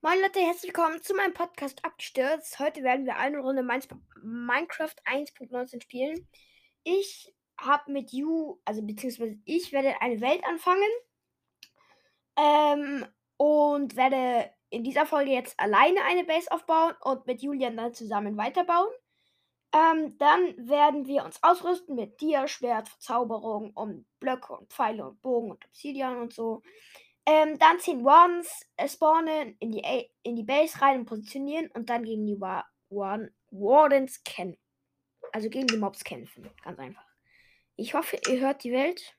Moin Leute, herzlich willkommen zu meinem Podcast Abgestürzt. Heute werden wir eine Runde Minecraft 1.19 spielen. Ich habe mit You, also beziehungsweise ich werde eine Welt anfangen ähm, und werde in dieser Folge jetzt alleine eine Base aufbauen und mit Julian dann zusammen weiterbauen. Ähm, dann werden wir uns ausrüsten mit Dia, Schwert, Verzauberung und Blöcke und Pfeile und Bogen und Obsidian und so. Ähm, dann 10 Wardens äh, spawnen, in die, in die Base rein und positionieren und dann gegen die Wa Warden Wardens kämpfen. Also gegen die Mobs kämpfen. Ganz einfach. Ich hoffe, ihr hört die Welt.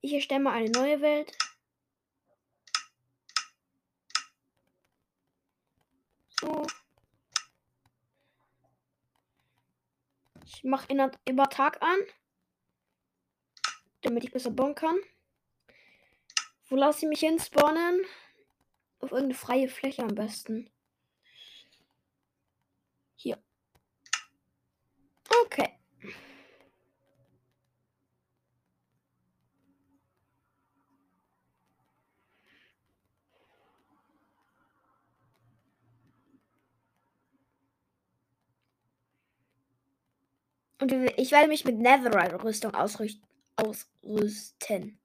Ich erstelle mal eine neue Welt. So. Ich mache immer Tag an, damit ich besser bauen kann. Wo lasse ich mich hin spawnen? Auf irgendeine freie Fläche am besten. Hier. Okay. Und ich werde mich mit Netherite-Rüstung ausrüsten.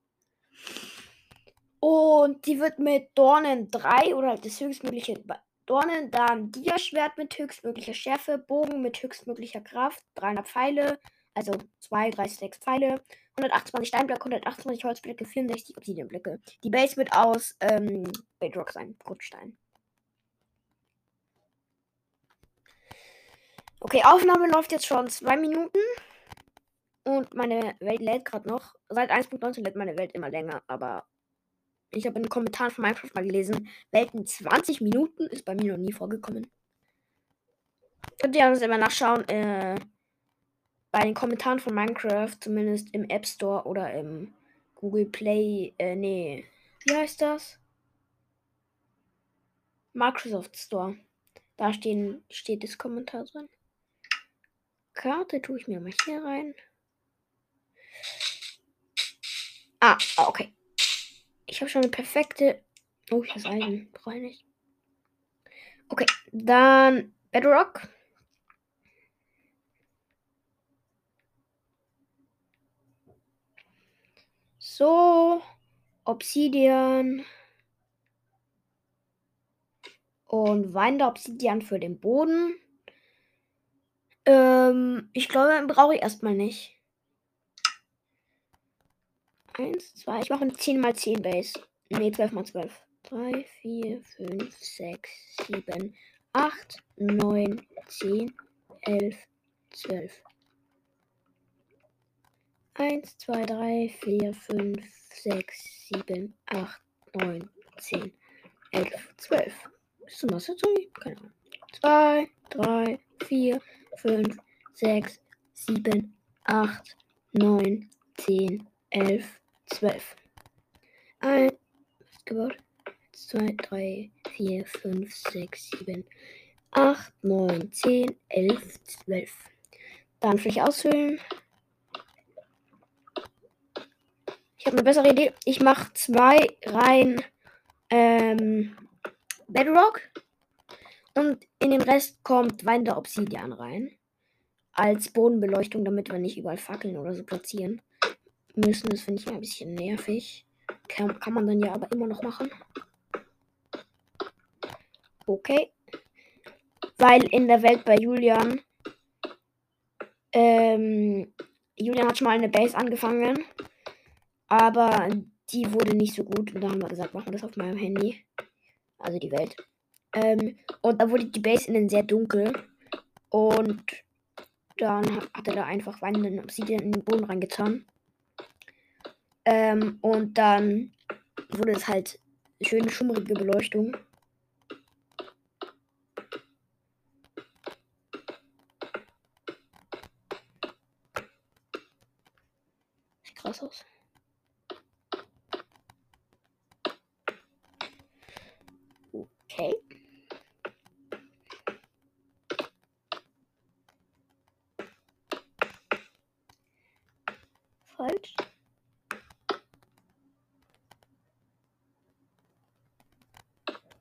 Und die wird mit Dornen 3 oder das höchstmögliche Dornen, dann Dia-Schwert mit höchstmöglicher Schärfe, Bogen mit höchstmöglicher Kraft, 300 Pfeile, also 2, 3, 6 Pfeile, 128 Steinblöcke, 128 Holzblöcke, 64 Obsidianblöcke. Die Base wird aus ähm, Bedrock sein, Grundstein. Okay, Aufnahme läuft jetzt schon zwei Minuten. Und meine Welt lädt gerade noch. Seit 1.19 lädt meine Welt immer länger, aber ich habe in den Kommentaren von Minecraft mal gelesen, Welten 20 Minuten ist bei mir noch nie vorgekommen. Könnt ihr uns immer nachschauen, äh, bei den Kommentaren von Minecraft, zumindest im App Store oder im Google Play, äh, nee, wie heißt das? Microsoft Store. Da stehen, steht das Kommentar drin. Karte tue ich mir mal hier rein. Ah, okay. Ich habe schon eine perfekte. Oh, ich habe Eisen. Brauche ich nicht. Okay, dann Bedrock. So, Obsidian. Und Wein Obsidian für den Boden. Ähm, ich glaube, brauche ich erstmal nicht. 1, 2, ich mache eine 10 mal 10 Base. Ne, 12 mal 12. 3, 4, 5, 6, 7, 8, 9, 10, 11, 12. 1, 2, 3, 4, 5, 6, 7, 8, 9, 10, 11, 12. Ist das Masse? Keine Ahnung. 2, 3, 4, 5, 6, 7, 8, 9, 10, 11, 12. Ein, gebaut. 2, 3, 4, 5, 6, 7, 8, 9, 10, 11, 12. Dann Fläche ausfüllen. Ich habe eine bessere Idee. Ich mache zwei Reihen ähm, Bedrock. Und in den Rest kommt Wein der Obsidian rein. Als Bodenbeleuchtung, damit wir nicht überall Fackeln oder so platzieren müssen. Das finde ich ein bisschen nervig. Kann, kann man dann ja aber immer noch machen. Okay. Weil in der Welt bei Julian. Ähm, Julian hat schon mal eine Base angefangen. Aber die wurde nicht so gut. Und da haben wir gesagt, machen wir das auf meinem Handy. Also die Welt. Ähm, und da wurde die Base innen sehr dunkel. Und dann hat er da einfach weinenden Obsidian in den Boden reingetan. Ähm, und dann wurde es halt schöne schummrige Beleuchtung. Sieht krass aus. Okay. Falsch.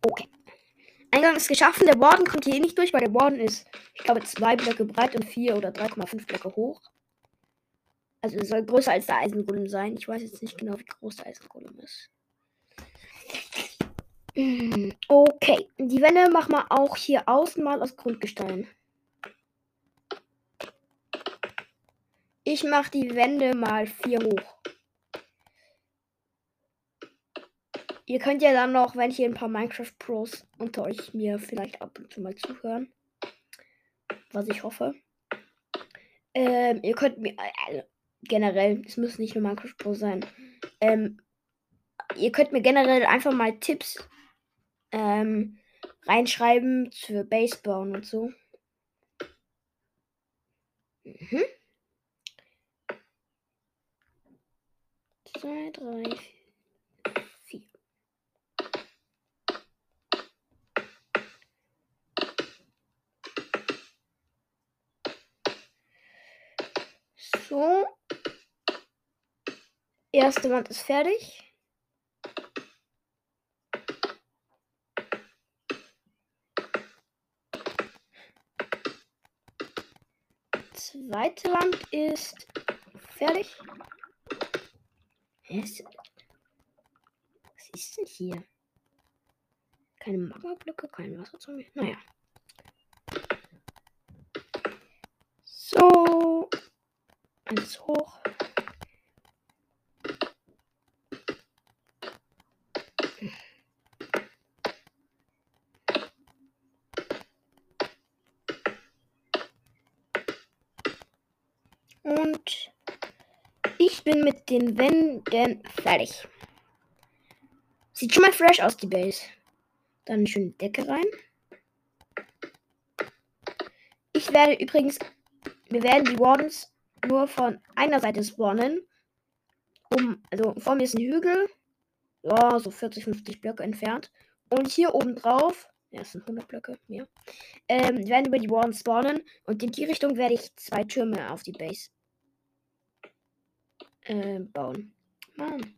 Okay. Eingang ist geschaffen. Der Warden kommt hier eh nicht durch, weil der Warden ist, ich glaube, zwei Blöcke breit und vier oder 3,5 Blöcke hoch. Also soll größer als der Eisengolem sein. Ich weiß jetzt nicht genau, wie groß der Eisengolem ist. Hm, okay, die Wände machen wir auch hier außen mal aus Grundgestein. Ich mache die Wände mal vier hoch. Ihr könnt ja dann noch, wenn hier ein paar Minecraft Pros unter euch mir vielleicht ab und zu mal zuhören, was ich hoffe. Ähm, ihr könnt mir äh, generell, es müssen nicht nur Minecraft Pros sein, ähm, ihr könnt mir generell einfach mal Tipps ähm, reinschreiben für Base bauen und so. Mhm. Zwei, drei, vier. So. Erste Wand ist fertig. Zweite Wand ist fertig. Was ist denn hier? Keine Magmablöcke, kein Wasser mir. Naja. So. Alles hoch. Und ich bin mit den Wänden fertig. Sieht schon mal fresh aus, die Base. Dann eine schöne Decke rein. Ich werde übrigens, wir werden die Wardens nur von einer Seite spawnen. Um, also vor mir ist ein Hügel. Ja, so 40, 50 Blöcke entfernt. Und hier oben drauf, ja, es sind 100 Blöcke, mehr, ähm, werden über die Wardens spawnen. Und in die Richtung werde ich zwei Türme auf die Base äh, bauen. Mann.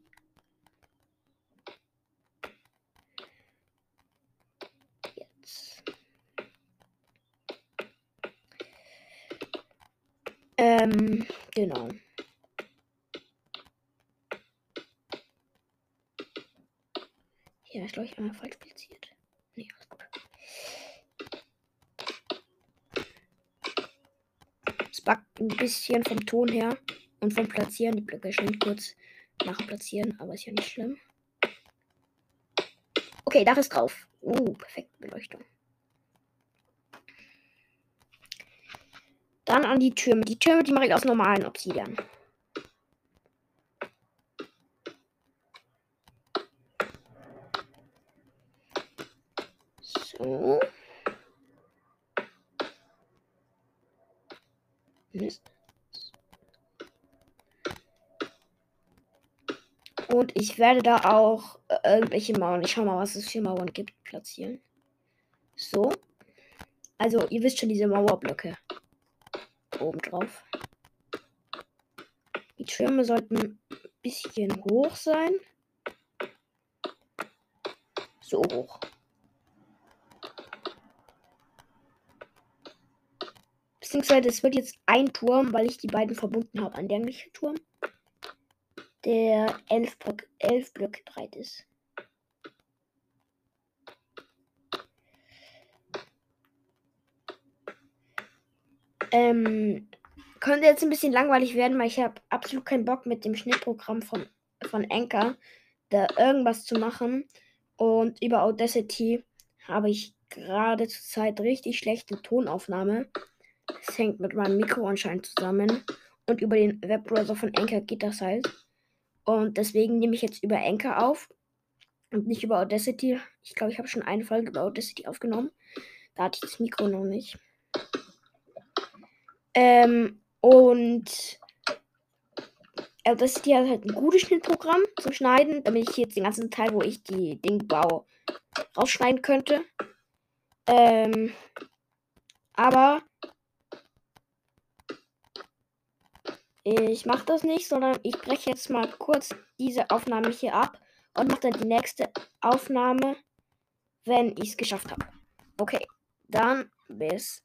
Jetzt. Ähm, genau. Ja, ist glaube ich einmal falsch platziert. Nee, alles gut. Es backt ein bisschen vom Ton her. Und vom Platzieren, die Blöcke schön kurz nachplatzieren, aber ist ja nicht schlimm. Okay, Dach ist drauf. Uh, perfekt Beleuchtung. Dann an die Türme. Die Türme, die mache ich aus normalen Obsidian. So. Mist. Und ich werde da auch äh, irgendwelche Mauern, ich schau mal, was es für Mauern gibt, platzieren. So. Also, ihr wisst schon, diese Mauerblöcke. Oben drauf. Die Türme sollten ein bisschen hoch sein. So hoch. Beziehungsweise es wird jetzt ein Turm, weil ich die beiden verbunden habe. Ein dämlicher Turm der 11 Blöcke, 11 Blöcke breit ist. Ähm, könnte jetzt ein bisschen langweilig werden, weil ich habe absolut keinen Bock mit dem Schnittprogramm von, von Anchor da irgendwas zu machen. Und über Audacity habe ich gerade zur Zeit richtig schlechte Tonaufnahme. Das hängt mit meinem Mikro anscheinend zusammen. Und über den Webbrowser von Anchor geht das halt. Und deswegen nehme ich jetzt über Anchor auf und nicht über Audacity. Ich glaube, ich habe schon eine Folge über Audacity aufgenommen. Da hatte ich das Mikro noch nicht. Ähm, und Audacity hat halt ein gutes Schnittprogramm zum Schneiden, damit ich jetzt den ganzen Teil, wo ich die Ding baue, rausschneiden könnte. Ähm, aber Ich mache das nicht, sondern ich breche jetzt mal kurz diese Aufnahme hier ab und mache dann die nächste Aufnahme wenn ich es geschafft habe. Okay, dann bis.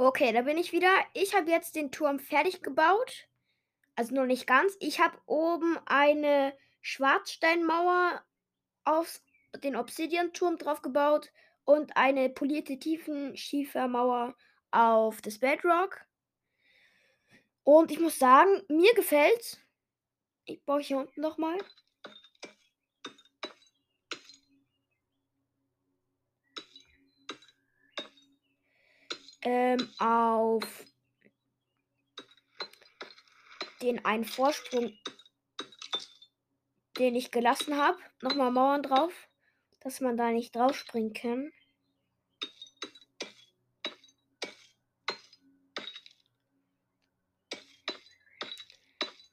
Okay, da bin ich wieder. Ich habe jetzt den Turm fertig gebaut. Also nur nicht ganz. Ich habe oben eine Schwarzsteinmauer auf den Obsidian-Turm drauf gebaut und eine polierte Tiefenschiefermauer auf das Bedrock. Und ich muss sagen, mir gefällt. Ich baue hier unten nochmal. Ähm, auf den einen Vorsprung, den ich gelassen habe, nochmal Mauern drauf, dass man da nicht drauf springen kann.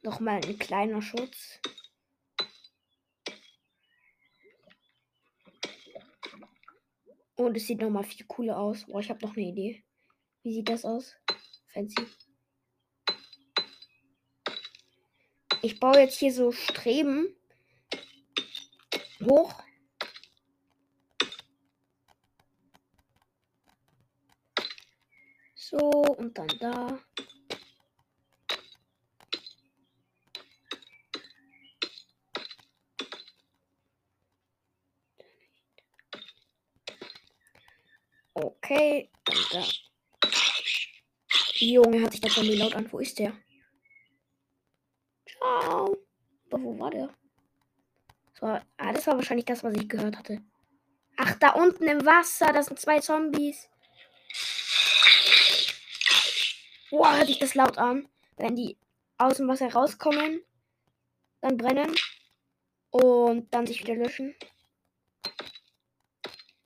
Nochmal ein kleiner Schutz. Und es sieht nochmal viel cooler aus. Boah, ich habe noch eine Idee. Wie sieht das aus? Fancy. Ich baue jetzt hier so Streben hoch. So, und dann da. Okay, und da. Junge, hat sich der Zombie laut an. Wo ist der? Ciao. Aber wo war der? Das war, ah, das war wahrscheinlich das, was ich gehört hatte. Ach, da unten im Wasser, das sind zwei Zombies. Boah, hört sich das laut an. Wenn die aus dem Wasser rauskommen, dann brennen und dann sich wieder löschen.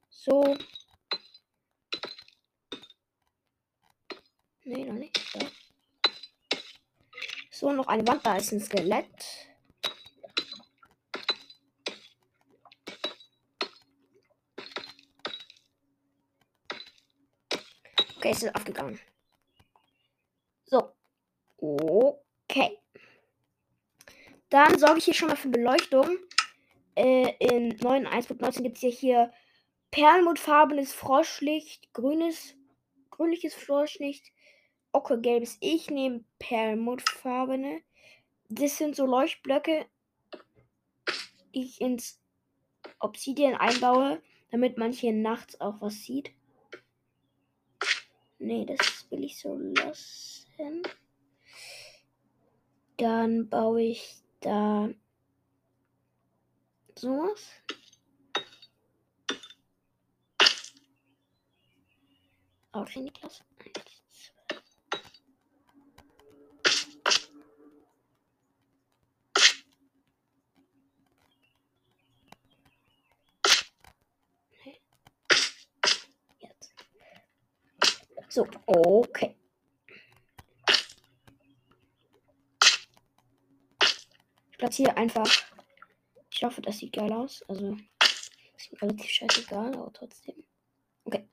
So. Nee, noch nicht. So. so, noch eine Wand. Da ist ein Skelett. Okay, es ist aufgegangen. So. Okay. Dann sorge ich hier schon mal für Beleuchtung. Äh, in 9.1.19 gibt es ja hier perlmutfarbenes Froschlicht, grünes, grünliches Froschlicht, ockergelbes. Ich nehme perlmuttfarbene. Das sind so Leuchtblöcke, die ich ins Obsidian einbaue, damit man hier nachts auch was sieht. Nee, das will ich so lassen. Dann baue ich da sowas. Auch So, okay. Ich platziere einfach. Ich hoffe, das sieht geil aus. Also, ist mir relativ scheißegal, aber trotzdem. Okay.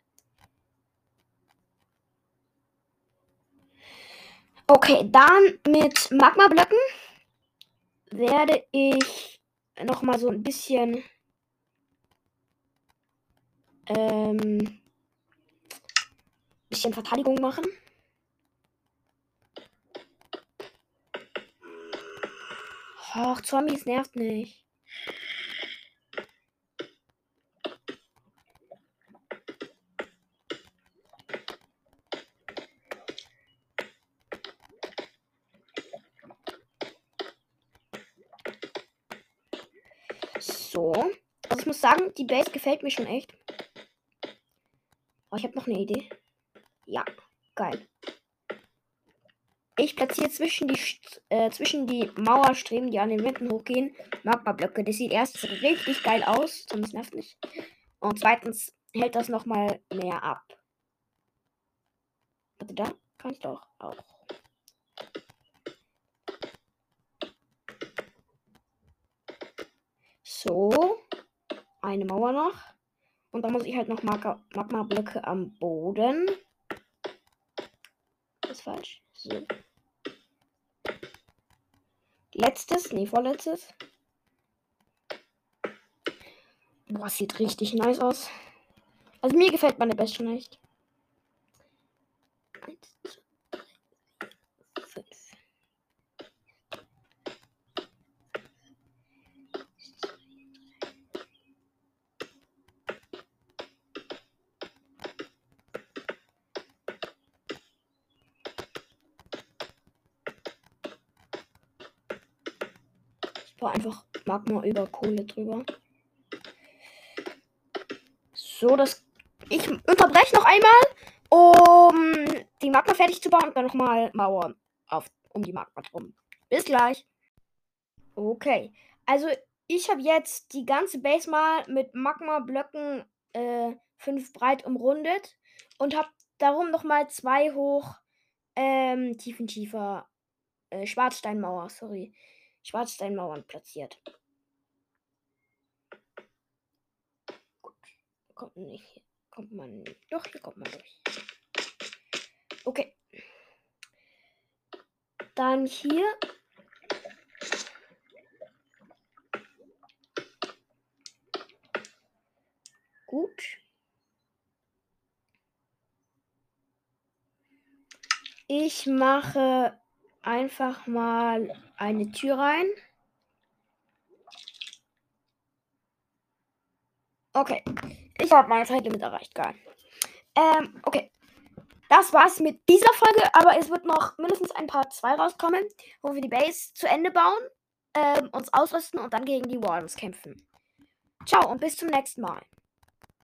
Okay, dann mit Magma-Blöcken werde ich noch mal so ein bisschen ähm, bisschen Verteidigung machen. Och, Zombies nervt nicht. So. Also ich muss sagen, die Base gefällt mir schon echt. Oh, ich habe noch eine Idee. Ja, geil. Ich platziere zwischen die, äh, zwischen die Mauerstreben, die an den Wänden hochgehen, Magma-Blöcke. Das sieht erstens richtig geil aus, zumindest nervt nicht. Und zweitens hält das nochmal mehr ab. Warte, da kann ich doch auch. So. Eine Mauer noch. Und dann muss ich halt noch Magma-Blöcke am Boden ist falsch. So. Letztes, nee, vorletztes. Boah, sieht richtig nice aus. Also mir gefällt meine Best schon Baue einfach Magma über Kohle drüber. So, das. Ich unterbreche noch einmal, um die Magma fertig zu bauen und dann nochmal Mauern auf, um die Magma drum. Bis gleich. Okay. Also, ich habe jetzt die ganze Base mal mit Magma-Blöcken 5 äh, breit umrundet und habe darum nochmal zwei hoch ähm, tiefentiefer äh, Schwarzsteinmauer, sorry, Schwarzsteinmauern platziert. kommt nicht. Kommt man. Doch, hier kommt man durch. Okay. Dann hier. Gut. Ich mache einfach mal eine Tür rein. Okay. Ich habe meine Zeitlimit erreicht. Geil. Ähm, okay. Das war's mit dieser Folge, aber es wird noch mindestens ein Part 2 rauskommen, wo wir die Base zu Ende bauen, ähm, uns ausrüsten und dann gegen die Wardens kämpfen. Ciao und bis zum nächsten Mal.